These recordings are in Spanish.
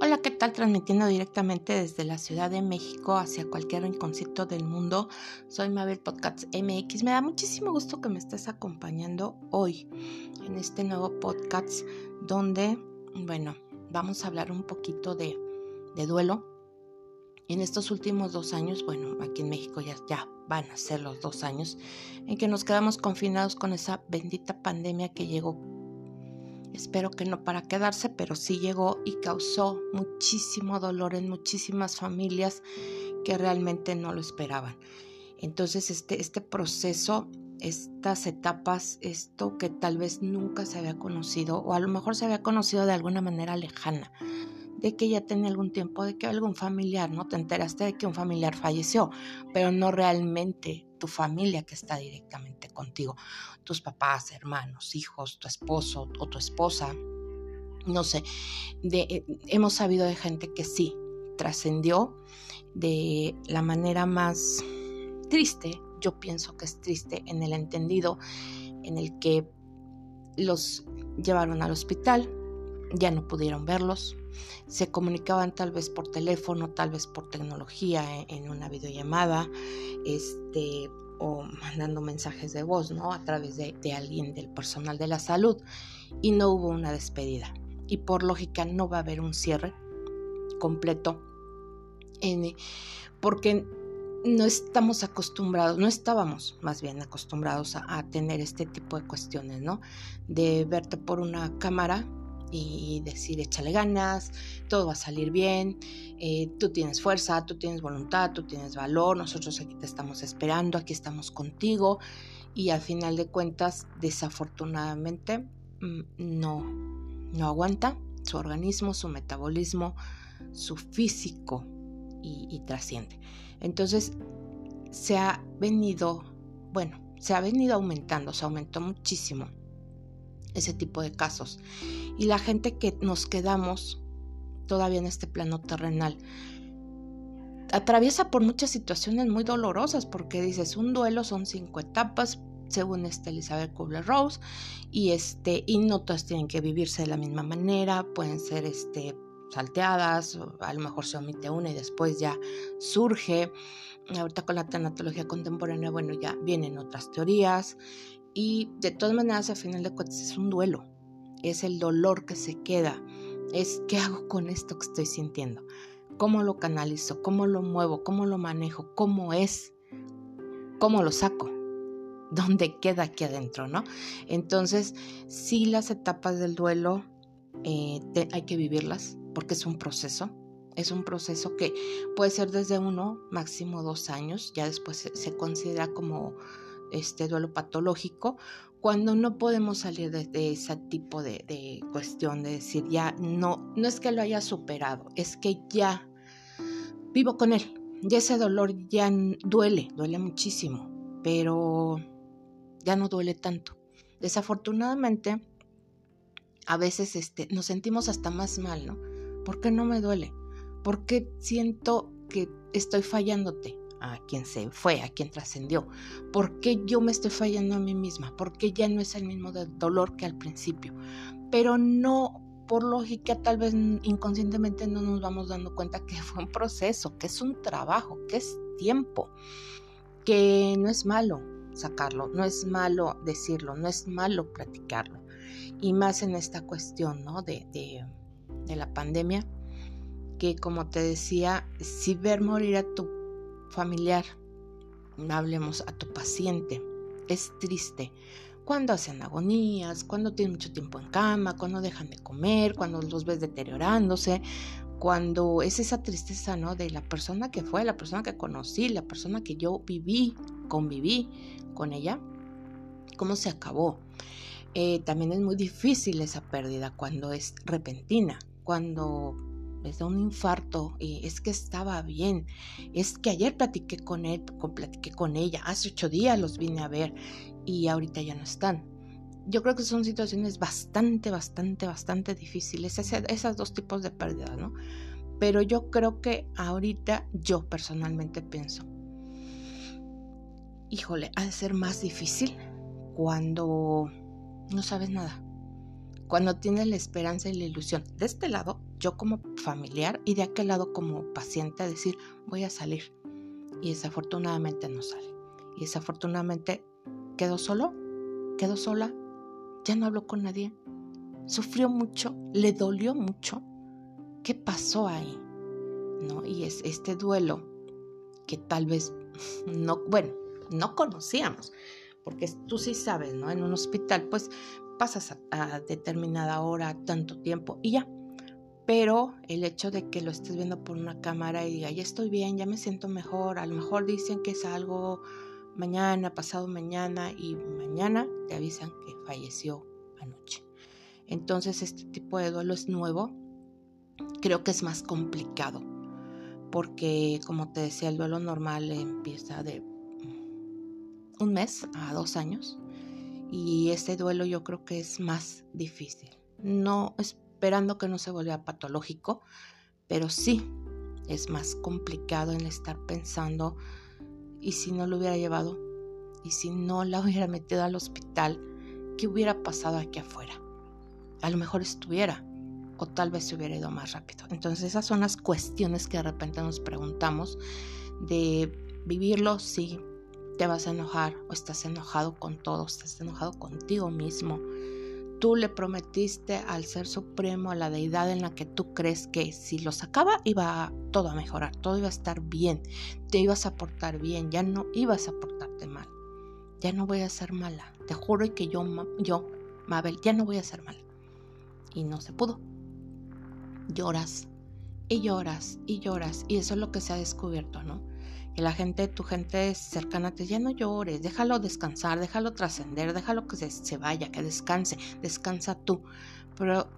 Hola, ¿qué tal? Transmitiendo directamente desde la Ciudad de México hacia cualquier rinconcito del mundo. Soy Mabel Podcasts MX. Me da muchísimo gusto que me estés acompañando hoy en este nuevo podcast donde, bueno, vamos a hablar un poquito de, de duelo. En estos últimos dos años, bueno, aquí en México ya, ya van a ser los dos años en que nos quedamos confinados con esa bendita pandemia que llegó espero que no para quedarse, pero sí llegó y causó muchísimo dolor en muchísimas familias que realmente no lo esperaban. Entonces este, este proceso, estas etapas, esto que tal vez nunca se había conocido o a lo mejor se había conocido de alguna manera lejana, de que ya tenía algún tiempo, de que algún familiar, ¿no? Te enteraste de que un familiar falleció, pero no realmente tu familia que está directamente contigo, tus papás, hermanos, hijos, tu esposo o tu esposa, no sé, de, eh, hemos sabido de gente que sí trascendió de la manera más triste, yo pienso que es triste en el entendido en el que los llevaron al hospital, ya no pudieron verlos, se comunicaban tal vez por teléfono, tal vez por tecnología en una videollamada, este, o mandando mensajes de voz, ¿no? A través de, alguien del personal de la salud y no hubo una despedida. Y por lógica no va a haber un cierre completo porque no estamos acostumbrados, no estábamos más bien acostumbrados a, a, tener este tipo de cuestiones, ¿no? De verte por una cámara y decir échale ganas, todo va a salir bien, eh, tú tienes fuerza, tú tienes voluntad, tú tienes valor, nosotros aquí te estamos esperando, aquí estamos contigo y al final de cuentas desafortunadamente mm, no, no aguanta su organismo, su metabolismo, su físico y, y trasciende. Entonces se ha venido, bueno, se ha venido aumentando, se aumentó muchísimo ese tipo de casos. Y la gente que nos quedamos todavía en este plano terrenal atraviesa por muchas situaciones muy dolorosas porque dices, un duelo son cinco etapas, según este Elizabeth Kubler-Rose, y este y no todas tienen que vivirse de la misma manera, pueden ser este salteadas, a lo mejor se omite una y después ya surge. Ahorita con la tanatología contemporánea, bueno, ya vienen otras teorías y de todas maneras, al final de cuentas, es un duelo. Es el dolor que se queda. Es qué hago con esto que estoy sintiendo. ¿Cómo lo canalizo? ¿Cómo lo muevo? ¿Cómo lo manejo? ¿Cómo es? ¿Cómo lo saco? ¿Dónde queda aquí adentro? ¿no? Entonces, sí las etapas del duelo eh, hay que vivirlas porque es un proceso. Es un proceso que puede ser desde uno, máximo dos años. Ya después se considera como este duelo patológico, cuando no podemos salir de, ese tipo de, cuestión de decir ya no, no es que lo haya superado, es que ya vivo con él, ya ese dolor ya duele, duele muchísimo, pero ya no duele tanto. Desafortunadamente, a veces este, nos sentimos hasta más mal, ¿no? ¿Por qué no me duele? ¿Por qué siento que estoy fallándote? A quien se fue, a quien trascendió. ¿Por qué yo me estoy fallando a mí misma? Porque ya no es el mismo dolor que al principio. Pero no, por lógica, tal vez inconscientemente no nos vamos dando cuenta que fue un proceso, que es un trabajo, que es tiempo, que no es malo sacarlo, no es malo decirlo, no es malo practicarlo. Y más en esta cuestión ¿no? de, de, de la pandemia, que como te decía, si ver morir a tu familiar, hablemos a tu paciente, es triste. Cuando hacen agonías, cuando tienen mucho tiempo en cama, cuando dejan de comer, cuando los ves deteriorándose, cuando es esa tristeza, ¿no? De la persona que fue, la persona que conocí, la persona que yo viví, conviví con ella, cómo se acabó. Eh, también es muy difícil esa pérdida cuando es repentina, cuando les da un infarto y es que estaba bien, es que ayer platiqué con él, platiqué con ella, hace ocho días los vine a ver y ahorita ya no están. Yo creo que son situaciones bastante, bastante, bastante difíciles, esas dos tipos de pérdida, ¿no? Pero yo creo que ahorita yo personalmente pienso, híjole, ha de ser más difícil cuando no sabes nada, cuando tienes la esperanza y la ilusión de este lado yo como familiar y de aquel lado como paciente decir, voy a salir. Y desafortunadamente no sale. Y desafortunadamente quedó solo, quedó sola, ya no habló con nadie, sufrió mucho, le dolió mucho. ¿Qué pasó ahí? ¿No? Y es este duelo que tal vez no, bueno, no conocíamos, porque tú sí sabes, ¿no? En un hospital, pues pasas a, determinada hora, tanto tiempo y ya. Pero el hecho de que lo estés viendo por una cámara y diga, ya estoy bien, ya me siento mejor, a lo mejor dicen que es algo mañana, pasado mañana y mañana te avisan que falleció anoche. Entonces este tipo de duelo es nuevo, creo que es más complicado porque como te decía el duelo normal empieza de un mes a dos años y este duelo yo creo que es más difícil. No esperando que no se vuelva patológico, pero sí es más complicado en estar pensando y si no lo hubiera llevado y si no la hubiera metido al hospital, ¿qué hubiera pasado aquí afuera? A lo mejor estuviera o tal vez se hubiera ido más rápido. Entonces esas son las cuestiones que de repente nos preguntamos de vivirlo, sí, te vas a enojar o estás enojado con todo, estás enojado contigo mismo. Tú le prometiste al Ser Supremo, a la deidad en la que tú crees que si lo sacaba iba todo a mejorar, todo iba a estar bien, te ibas a portar bien, ya no ibas a portarte mal. Ya no voy a ser mala, te juro que yo, yo, Mabel, ya no voy a ser mala. Y no se pudo. Lloras y lloras y lloras y eso es lo que se ha descubierto, ¿no? La gente, tu gente cercana te ya no llores, déjalo descansar, déjalo trascender, déjalo que se, vaya, que descanse, descansa tú. Pero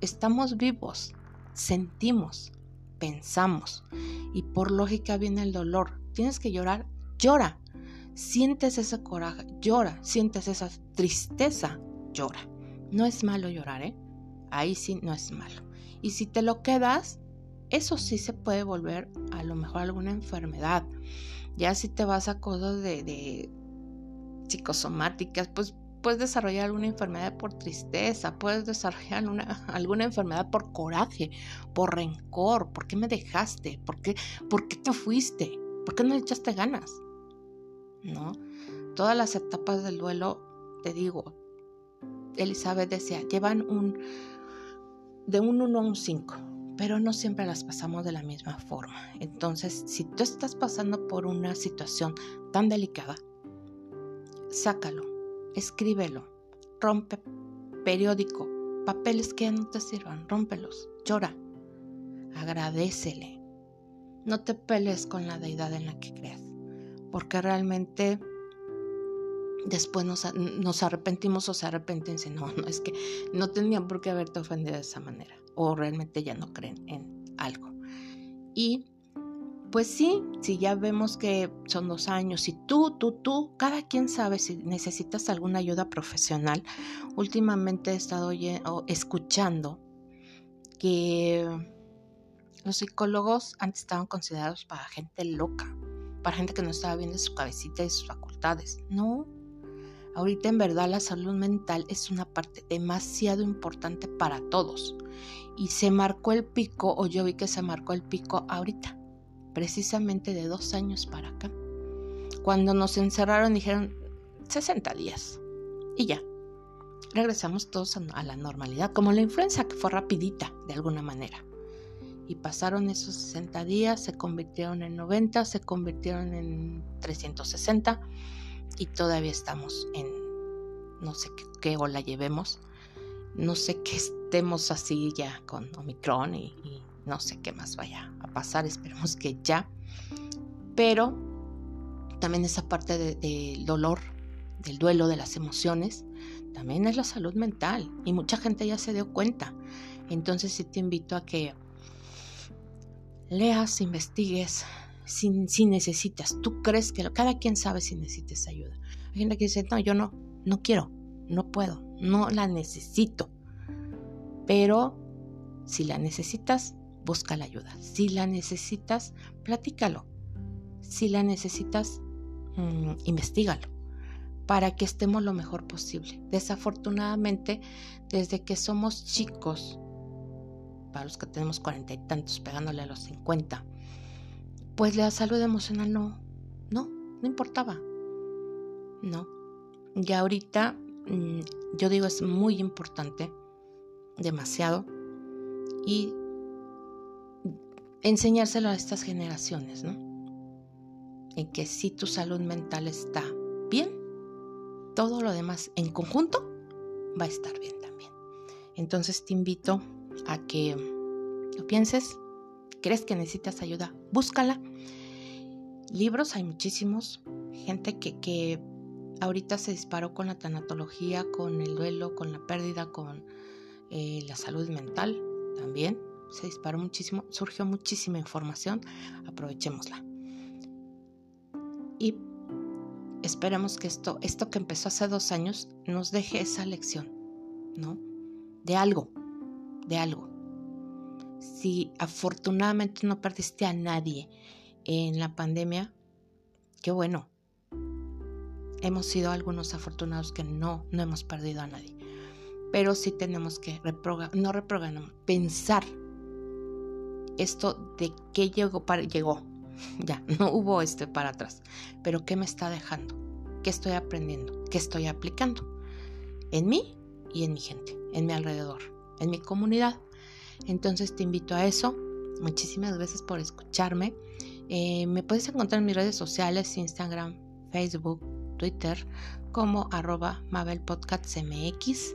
estamos vivos, sentimos, pensamos y por lógica viene el dolor. Tienes que llorar, llora. Sientes ese coraje, llora. Sientes esa tristeza, llora. No es malo llorar, ¿eh? Ahí sí no es malo. Y si te lo quedas, eso sí se puede volver a lo mejor alguna enfermedad. Ya si te vas a cosas de, psicosomáticas, pues puedes desarrollar alguna enfermedad por tristeza, puedes desarrollar alguna enfermedad por coraje, por rencor, ¿por qué me dejaste? ¿Por qué, ¿Por qué te fuiste? ¿Por qué no le echaste ganas? ¿No? Todas las etapas del duelo, te digo, Elizabeth decía, llevan un de un 1 a un 5 pero no siempre las pasamos de la misma forma. Entonces, si tú estás pasando por una situación tan delicada, sácalo, escríbelo, rompe periódico, papeles que no te sirvan, rómpelos, llora, agradecele. No te pelees con la deidad en la que creas, porque realmente después nos, arrepentimos o se arrepienten. No, no, es que no tenían por qué haberte ofendido de esa manera o realmente ya no creen en algo. Y pues sí, si ya vemos que son dos años y tú, tú, tú, cada quien sabe si necesitas alguna ayuda profesional. Últimamente he estado escuchando que los psicólogos antes estaban considerados para gente loca, para gente que no estaba bien de su cabecita y sus facultades. No, ahorita en verdad la salud mental es una parte demasiado importante para todos y se marcó el pico, o yo vi que se marcó el pico ahorita, precisamente de dos años para acá. Cuando nos encerraron dijeron 60 días y ya. Regresamos todos a la normalidad, como la influenza que fue rapidita de alguna manera. Y pasaron esos 60 días, se convirtieron en 90, se convirtieron en 360 y todavía estamos en no sé qué, qué ola llevemos no sé qué estemos así ya con Omicron y, no sé qué más vaya a pasar, esperemos que ya. Pero también esa parte del dolor, del duelo, de las emociones, también es la salud mental y mucha gente ya se dio cuenta. Entonces sí te invito a que leas, investigues, si, si necesitas. Tú crees que cada quien sabe si necesitas ayuda. Hay gente que dice, no, yo no, no quiero, no puedo, no la necesito. Pero si la necesitas, busca la ayuda. Si la necesitas, platícalo. Si la necesitas, mm, investigalo para que estemos lo mejor posible. Desafortunadamente, desde que somos chicos, para los que tenemos cuarenta y tantos, pegándole a los cincuenta, pues la salud emocional no, no, no importaba. No. Y ahorita, yo digo, es muy importante, demasiado, y enseñárselo a estas generaciones, ¿no? En que si tu salud mental está bien, todo lo demás en conjunto va a estar bien también. Entonces te invito a que lo pienses, crees que necesitas ayuda, búscala. Libros hay muchísimos, gente que, que ahorita se disparó con la tanatología, con el duelo, con la pérdida, con eh, la salud mental también. Se disparó muchísimo, surgió muchísima información, aprovechémosla. Y esperemos que esto, esto que empezó hace dos años, nos deje esa lección, ¿no? De algo, de algo. Si afortunadamente no perdiste a nadie en la pandemia, qué bueno. Hemos sido algunos afortunados que no, no hemos perdido a nadie. Pero sí tenemos que no reprogramar, pensar esto de qué llegó llegó. Ya, no hubo este para atrás. Pero qué me está dejando? ¿Qué estoy aprendiendo? ¿Qué estoy aplicando? En mí y en mi gente, en mi alrededor, en mi comunidad. Entonces te invito a eso. Muchísimas gracias por escucharme. Eh, me puedes encontrar en mis redes sociales, Instagram, Facebook, Twitter, como arroba MabelPodcastMX.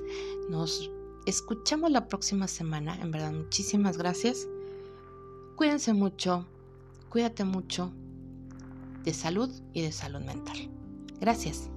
Nos escuchamos la próxima semana. En verdad, muchísimas gracias. Cuídense mucho, cuídate mucho de salud y de salud mental. Gracias.